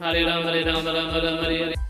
Hare Ram, Hare Ram, Ram Ram, Hare Hare.